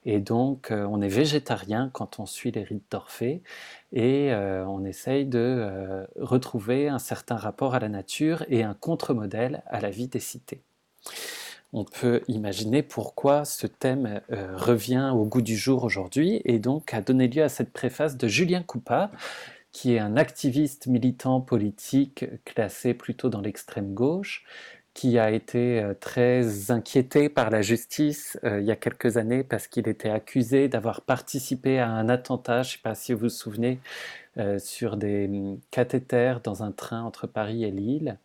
et donc on est végétarien quand on suit les rites d'Orphée, et euh, on essaye de euh, retrouver un certain rapport à la nature et un contre-modèle à la vie des cités. On peut imaginer pourquoi ce thème euh, revient au goût du jour aujourd'hui et donc a donné lieu à cette préface de Julien Coupa, qui est un activiste militant politique classé plutôt dans l'extrême gauche, qui a été euh, très inquiété par la justice euh, il y a quelques années parce qu'il était accusé d'avoir participé à un attentat, je ne sais pas si vous vous souvenez, sur des hum, cathéters dans un train entre Paris et Lille.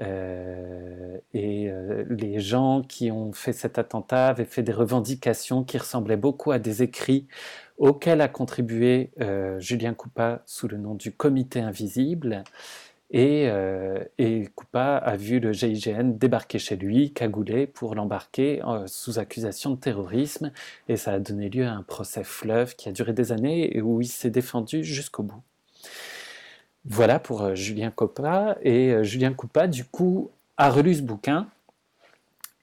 Euh, et euh, les gens qui ont fait cet attentat avaient fait des revendications qui ressemblaient beaucoup à des écrits auxquels a contribué euh, Julien Coupa sous le nom du Comité Invisible. Et, et, Coupa a vu le GIGN débarquer chez lui, cagoulé, pour l'embarquer sous accusation de terrorisme. Et ça a donné lieu à un procès fleuve qui a duré des années et où il s'est défendu jusqu'au bout. Voilà pour euh, Julien Coupa. Et euh, Julien Coupa, du coup, a relu ce bouquin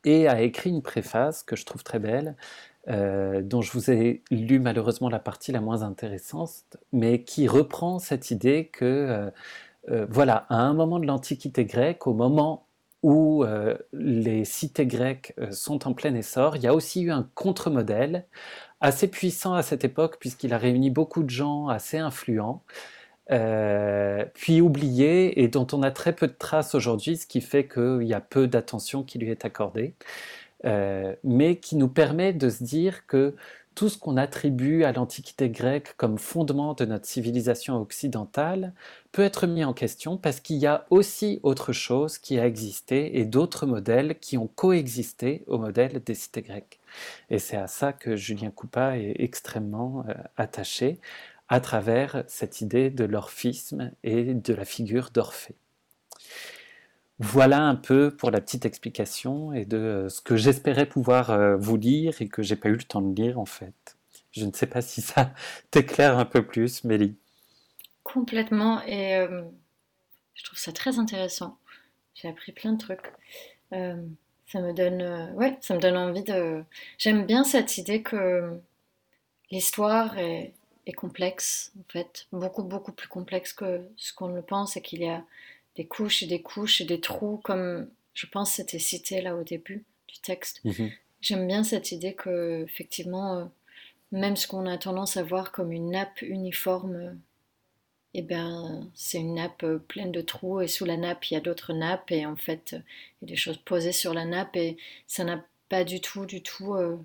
et a écrit une préface que je trouve très belle, euh, dont je vous ai lu malheureusement la partie la moins intéressante, mais qui reprend cette idée que, voilà, à un moment de l'Antiquité grecque, au moment où les cités grecques sont en plein essor, il y a aussi eu un contre-modèle assez puissant à cette époque, puisqu'il a réuni beaucoup de gens assez influents. Euh, puis oublié et dont on a très peu de traces aujourd'hui, ce qui fait qu'il y a peu d'attention qui lui est accordée, euh, mais qui nous permet de se dire que tout ce qu'on attribue à l'Antiquité grecque comme fondement de notre civilisation occidentale peut être mis en question parce qu'il y a aussi autre chose qui a existé et d'autres modèles qui ont coexisté au modèle des cités grecques. Et c'est à ça que Julien Coupa est extrêmement euh, attaché, à travers cette idée de l'orphisme et de la figure d'Orphée. Voilà un peu pour la petite explication et de euh, ce que j'espérais pouvoir euh, vous lire et que j'ai pas eu le temps de lire en fait. Je ne sais pas si ça [laughs] t'éclaire un peu plus, Mélie. Complètement et euh, je trouve ça très intéressant. J'ai appris plein de trucs. ça me donne, ouais, ça me donne envie de. J'aime bien cette idée que l'histoire est, est complexe, en fait, beaucoup, beaucoup plus complexe que ce qu'on le pense, et qu'il y a des couches et des couches et des trous, comme je pense c'était cité là au début du texte. Mhm. J'aime bien cette idée que, effectivement, euh, même ce qu'on a tendance à voir comme une nappe uniforme, eh ben, c'est une nappe euh, pleine de trous, et sous la nappe, il y a d'autres nappes, et en fait, il y a des choses posées sur la nappe, et ça n'a pas du tout, du tout euh,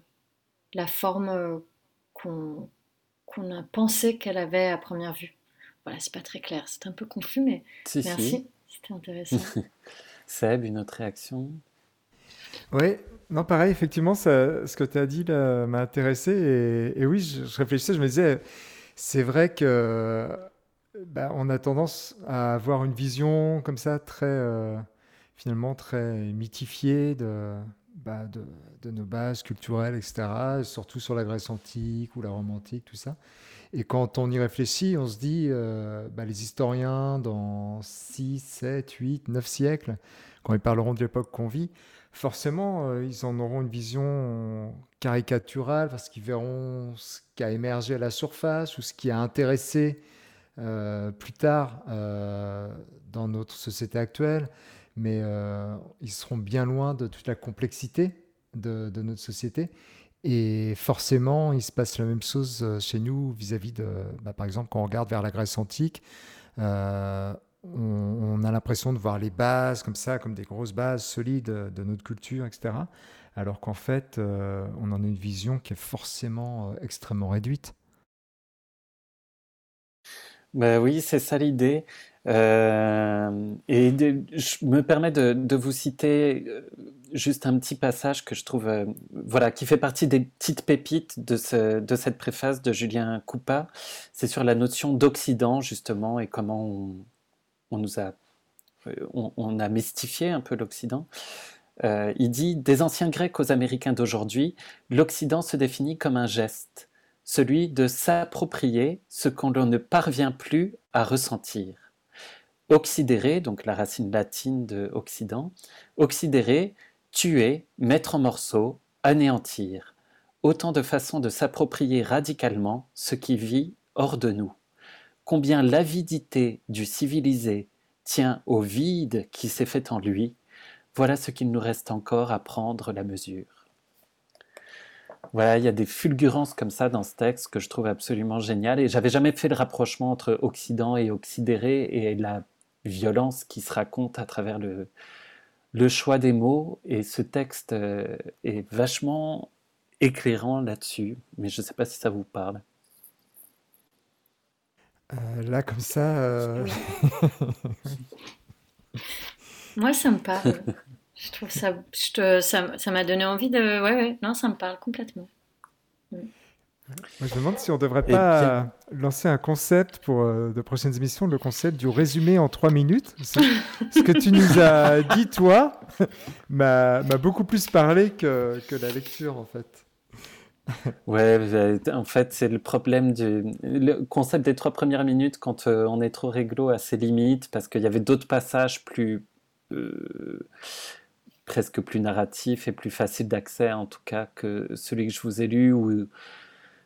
la forme qu'on qu'on a pensé qu'elle avait à première vue. Voilà, c'est pas très clair, c'est un peu confus, mais merci, c'était intéressant. [laughs] Seb, une autre réaction? Oui, non, pareil, effectivement, ce que tu as dit m'a intéressé. Et, oui, je, réfléchissais, je me disais, c'est vrai que bah, on a tendance à avoir une vision comme ça, très, euh, finalement, très mythifiée de, bah, de, nos bases culturelles, etc., surtout sur la Grèce antique ou la Rome antique, tout ça. Et quand on y réfléchit, on se dit, euh, bah, les historiens, dans 6, 7, 8, 9 siècles, quand ils parleront de l'époque qu'on vit, forcément, euh, ils en auront une vision caricaturale parce qu'ils verront ce qui a émergé à la surface ou ce qui a intéressé euh, plus tard dans notre société actuelle mais euh, ils seront bien loin de toute la complexité de, notre société. Et forcément, il se passe la même chose euh, chez nous vis-à-vis de, bah, par exemple, quand on regarde vers la Grèce antique, euh, on, a l'impression de voir les bases comme ça, comme des grosses bases solides de notre culture, etc. Alors qu'en fait, on en a une vision qui est forcément extrêmement réduite. Ben oui, c'est ça l'idée. Euh, et je me permets de, vous citer euh, juste un petit passage que je trouve, euh, voilà, qui fait partie des petites pépites de, ce, de cette préface de Julien Coupa. C'est sur la notion d'Occident justement et comment on, nous a, on, a mystifié un peu l'Occident. il dit des anciens Grecs aux Américains d'aujourd'hui, l'Occident se définit comme un geste, celui de s'approprier ce qu'on ne parvient plus à ressentir. Oxydérer, donc la racine latine de Occident, oxydérer, tuer, mettre en morceaux, anéantir, autant de façons de s'approprier radicalement ce qui vit hors de nous. Combien l'avidité du civilisé tient au vide qui s'est fait en lui, voilà ce qu'il nous reste encore à prendre la mesure. Voilà, il y a des fulgurances comme ça dans ce texte que je trouve absolument génial. Et j'avais jamais fait le rapprochement entre Occident et Oxydéré et la violence qui se raconte à travers le, le choix des mots. Et ce texte euh, est vachement éclairant là-dessus, mais je ne sais pas si ça vous parle. Euh, là, comme ça. Euh, Moi, ça me parle. je trouve ça, je te- ça, ça m'a donné envie de. Ouais, ouais, non, ça me parle complètement. Moi, je me demande si on devrait Eh pas bien- lancer un concept pour euh, de prochaines émissions, le concept du résumé en trois minutes. Ce, que tu nous as dit, toi, [laughs] m'a beaucoup plus parlé que, que la lecture, en fait. Ouais, en fait, c'est le problème du le concept des trois premières minutes quand euh, on est trop réglo à ses limites, parce qu'il y avait d'autres passages plus euh, presque plus narratifs et plus faciles d'accès, en tout cas, que celui que je vous ai lu, où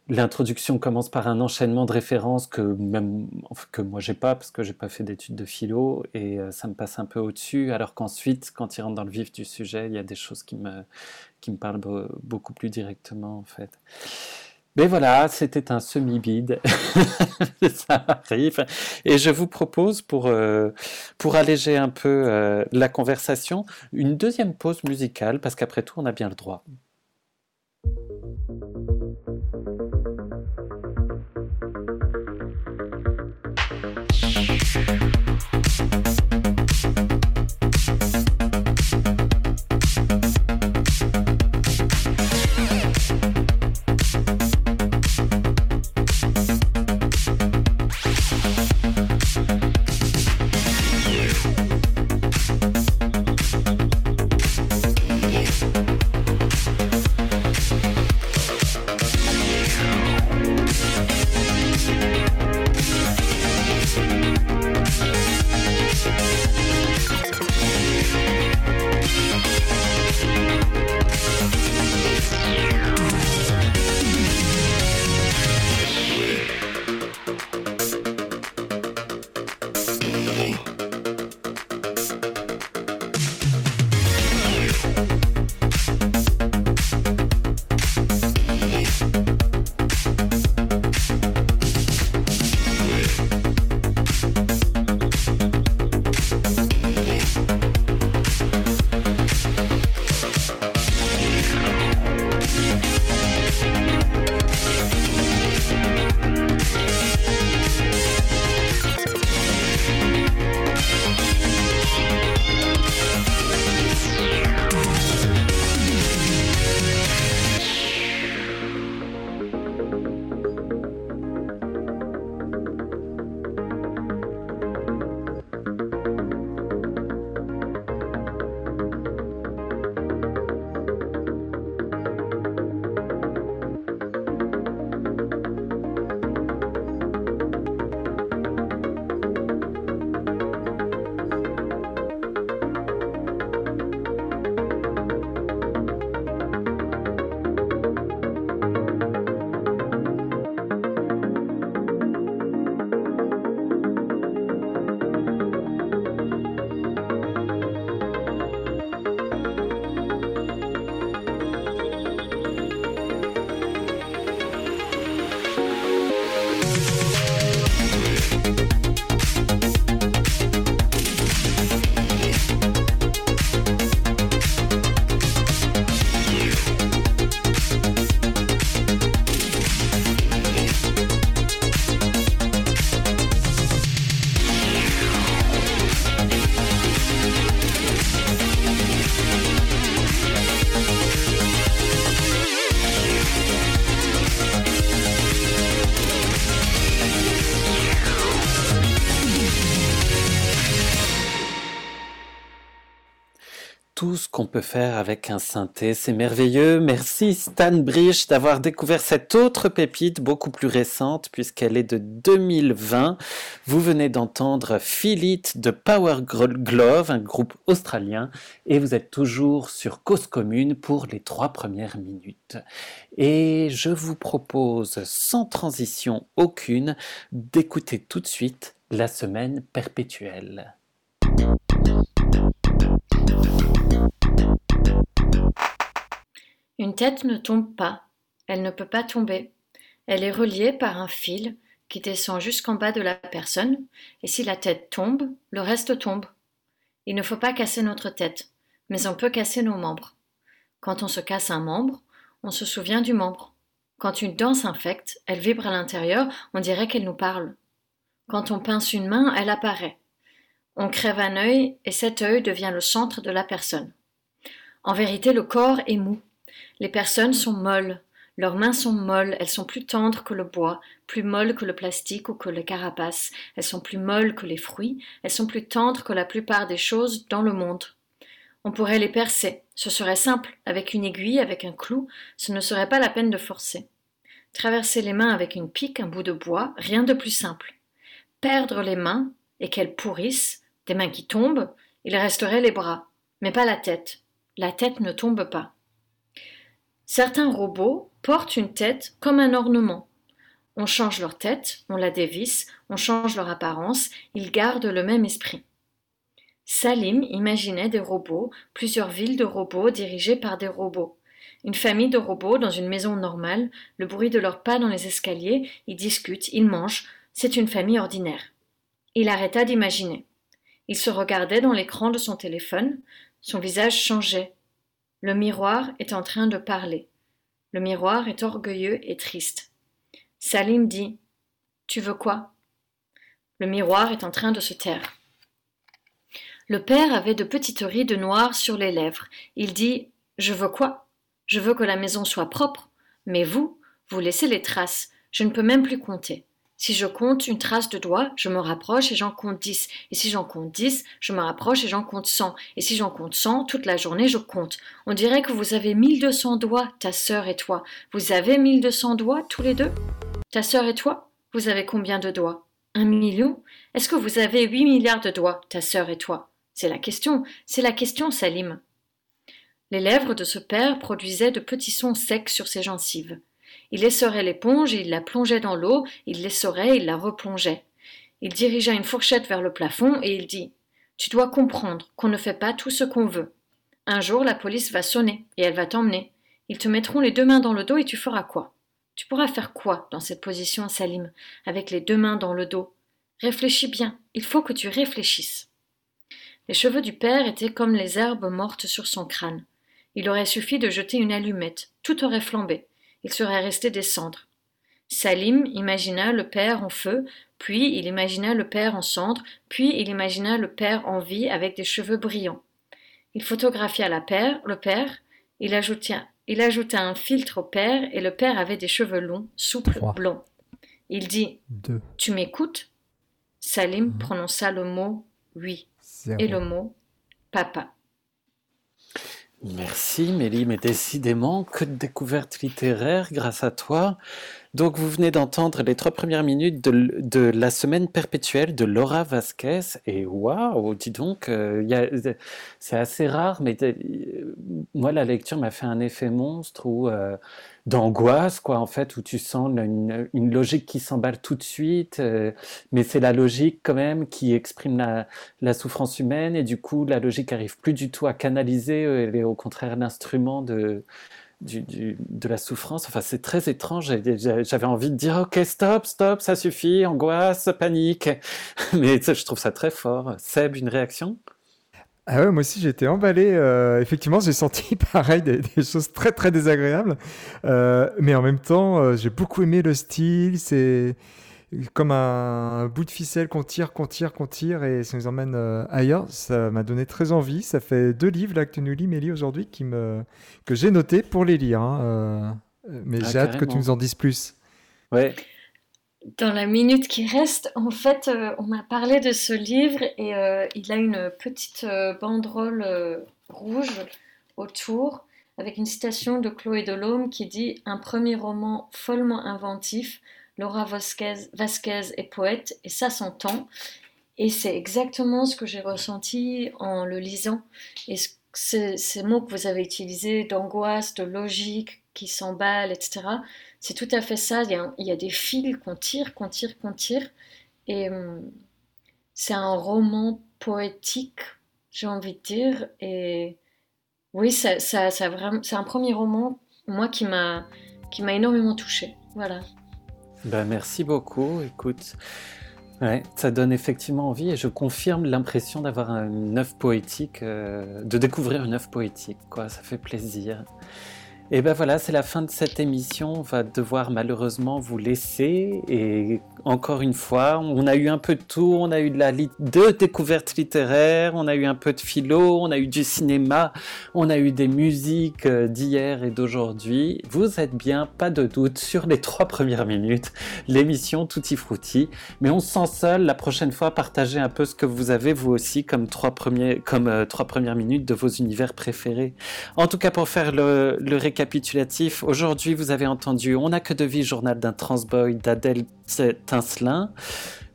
l'introduction commence par un enchaînement de références que même que moi j'ai pas, parce que j'ai pas fait d'études de philo, et euh, ça me passe un peu au-dessus, alors qu'ensuite, quand il rentre dans le vif du sujet, il y a des choses qui me qui me parlent be- beaucoup plus directement, en fait. Mais voilà, c'était un semi-bide, [laughs] ça arrive. Et je vous propose, pour, euh, pour alléger un peu euh, la conversation, une deuxième pause musicale, parce qu'après tout, on a bien le droit. Qu'on peut faire avec un synthé. C'est merveilleux. Merci Stan Brich d'avoir découvert cette autre pépite beaucoup plus récente puisqu'elle est de 2020. Vous venez d'entendre Feel It de Power Glove, un groupe australien, et vous êtes toujours sur Cause Commune pour les trois premières minutes. Et je vous propose, sans transition aucune, d'écouter tout de suite la semaine perpétuelle. Une tête ne tombe pas, elle ne peut pas tomber. Elle est reliée par un fil qui descend jusqu'en bas de la personne, et si la tête tombe, le reste tombe. Il ne faut pas casser notre tête, mais on peut casser nos membres. Quand on se casse un membre, on se souvient du membre. Quand une dent s'infecte, elle vibre à l'intérieur, on dirait qu'elle nous parle. Quand on pince une main, elle apparaît. On crève un œil et cet œil devient le centre de la personne. En vérité, le corps est mou. Les personnes sont molles. Leurs mains sont molles, elles sont plus tendres que le bois, plus molles que le plastique ou que les carapaces, elles sont plus molles que les fruits, elles sont plus tendres que la plupart des choses dans le monde. On pourrait les percer, ce serait simple, avec une aiguille, avec un clou, ce ne serait pas la peine de forcer. Traverser les mains avec une pique, un bout de bois, rien de plus simple. Perdre les mains, et qu'elles pourrissent, des mains qui tombent, il resterait les bras, mais pas la tête. La tête ne tombe pas. Certains robots portent une tête comme un ornement. On change leur tête, on la dévisse, on change leur apparence, ils gardent le même esprit. Salim imaginait des robots, plusieurs villes de robots dirigées par des robots. Une famille de robots dans une maison normale, le bruit de leurs pas dans les escaliers, ils discutent, ils mangent, c'est une famille ordinaire. Il arrêta d'imaginer. Il se regardait dans l'écran de son téléphone, son visage changeait. Le miroir est en train de parler. Le miroir est orgueilleux et triste. Salim dit Tu veux quoi? Le miroir est en train de se taire. Le père avait de petites rides noires sur les lèvres. Il dit Je veux quoi? Je veux que la maison soit propre. Mais vous, vous laissez les traces. Je ne peux même plus compter. Si je compte une trace de doigt, je me rapproche et j'en compte dix. Et si j'en compte dix, je me rapproche et j'en compte cent. Et si j'en compte cent, toute la journée, je compte. On dirait que vous avez mille deux cents doigts, ta sœur et toi. Vous avez mille deux cents doigts, tous les deux? Ta sœur et toi? Vous avez combien de doigts? Un million? Est-ce que vous avez huit milliards de doigts, ta sœur et toi? C'est la question, c'est la question, Salim. Les lèvres de ce père produisaient de petits sons secs sur ses gencives. Il essorait l'éponge, il la plongeait dans l'eau, il l'essorait, il la replongeait. Il dirigea une fourchette vers le plafond et il dit Tu dois comprendre qu'on ne fait pas tout ce qu'on veut. Un jour, la police va sonner et elle va t'emmener. Ils te mettront les deux mains dans le dos et tu feras quoi? Tu pourras faire quoi dans cette position, Salim, avec les deux mains dans le dos? Réfléchis bien, il faut que tu réfléchisses. Les cheveux du père étaient comme les herbes mortes sur son crâne. Il aurait suffi de jeter une allumette, tout aurait flambé il serait resté des cendres. Salim imagina le père en feu, puis il imagina le père en cendres, puis il imagina le père en vie avec des cheveux brillants. Il photographia la père, le père, il ajouta, il ajouta un filtre au père et le père avait des cheveux longs, souples, blonds. Il dit Tu m'écoutes? Salim mhm. prononça le mot oui et le mot papa. Merci Mélie, mais décidément, que de découvertes littéraires grâce à toi. Donc vous venez d'entendre les trois premières minutes de, la semaine perpétuelle de Laura Vasquez. Et waouh, dis donc, euh, c'est assez rare, mais euh, moi la lecture m'a fait un effet monstre ou euh, d'angoisse, quoi, en fait, où tu sens une, logique qui s'emballe tout de suite, mais c'est la logique quand même qui exprime la, souffrance humaine et du coup la logique arrive plus du tout à canaliser, elle est au contraire l'instrument de de la souffrance. Enfin, c'est très étrange. J'avais envie de dire, ok, stop, stop, ça suffit, angoisse, panique. [laughs] Mais je trouve ça très fort. Seb, une réaction? Ah ouais, moi aussi été emballé. Euh, effectivement, j'ai senti [laughs] pareil des, choses très très désagréables, euh, mais en même temps, euh, j'ai beaucoup aimé le style. C'est comme un, bout de ficelle qu'on tire, qu'on tire, qu'on tire et ça nous emmène euh, ailleurs. Ça m'a donné très envie. Ça fait deux livres là, que tu nous lis, Mélie, aujourd'hui, qui me... que j'ai noté pour les lire. Hein, euh, mais ah, j'ai hâte que tu nous en dises plus. Ouais. Dans la minute qui reste, en fait, euh, on m'a parlé de ce livre et il a une petite banderole rouge autour avec une citation de Chloé Delhomme qui dit Un premier roman follement inventif Laura Vasquez, est poète et ça s'entend. Et c'est exactement ce que j'ai ressenti en le lisant. Et ces mots que vous avez utilisés d'angoisse, de logique, qui s'emballent, etc., c'est tout à fait ça. Il y a, des fils qu'on tire, qu'on tire, qu'on tire. Et hum, c'est un roman poétique, j'ai envie de dire. Et oui, c'est un premier roman, moi, qui m'a énormément touchée. Voilà. Ben, merci beaucoup. Écoute, ça donne effectivement envie et je confirme l'impression d'avoir une œuvre poétique, euh, de découvrir une œuvre poétique. Quoi, ça fait plaisir. Et ben voilà, c'est la fin de cette émission. On va devoir malheureusement vous laisser. Et encore une fois, on a eu un peu de tout. On a eu de la de découvertes littéraires, on a eu un peu de philo, on a eu du cinéma, on a eu des musiques euh, d'hier et d'aujourd'hui. Vous êtes bien, pas de doute, sur les trois premières minutes, l'émission Tutti Frutti. Mais on se sent seul. La prochaine fois, partagez un peu ce que vous avez vous aussi comme trois premiers, comme euh, trois premières minutes de vos univers préférés. En tout cas, pour faire le, le récapitulatif, aujourd'hui vous avez entendu On n'a que de vie, journal d'un transboy d'Adèle Tincelin.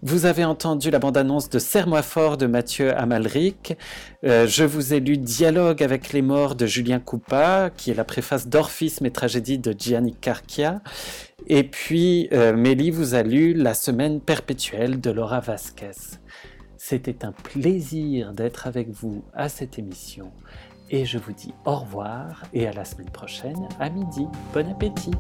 Vous avez entendu la bande-annonce de Serre-moi fort de Mathieu Amalric. Euh, je vous ai lu Dialogue avec les morts de Julien Coupa, qui est la préface d'Orphisme et tragédie de Gianni Carchia. Et puis, euh, Mélie vous a lu La semaine perpétuelle de Laura Vasquez. C'était un plaisir d'être avec vous à cette émission. Et je vous dis au revoir et à la semaine prochaine à midi. Bon appétit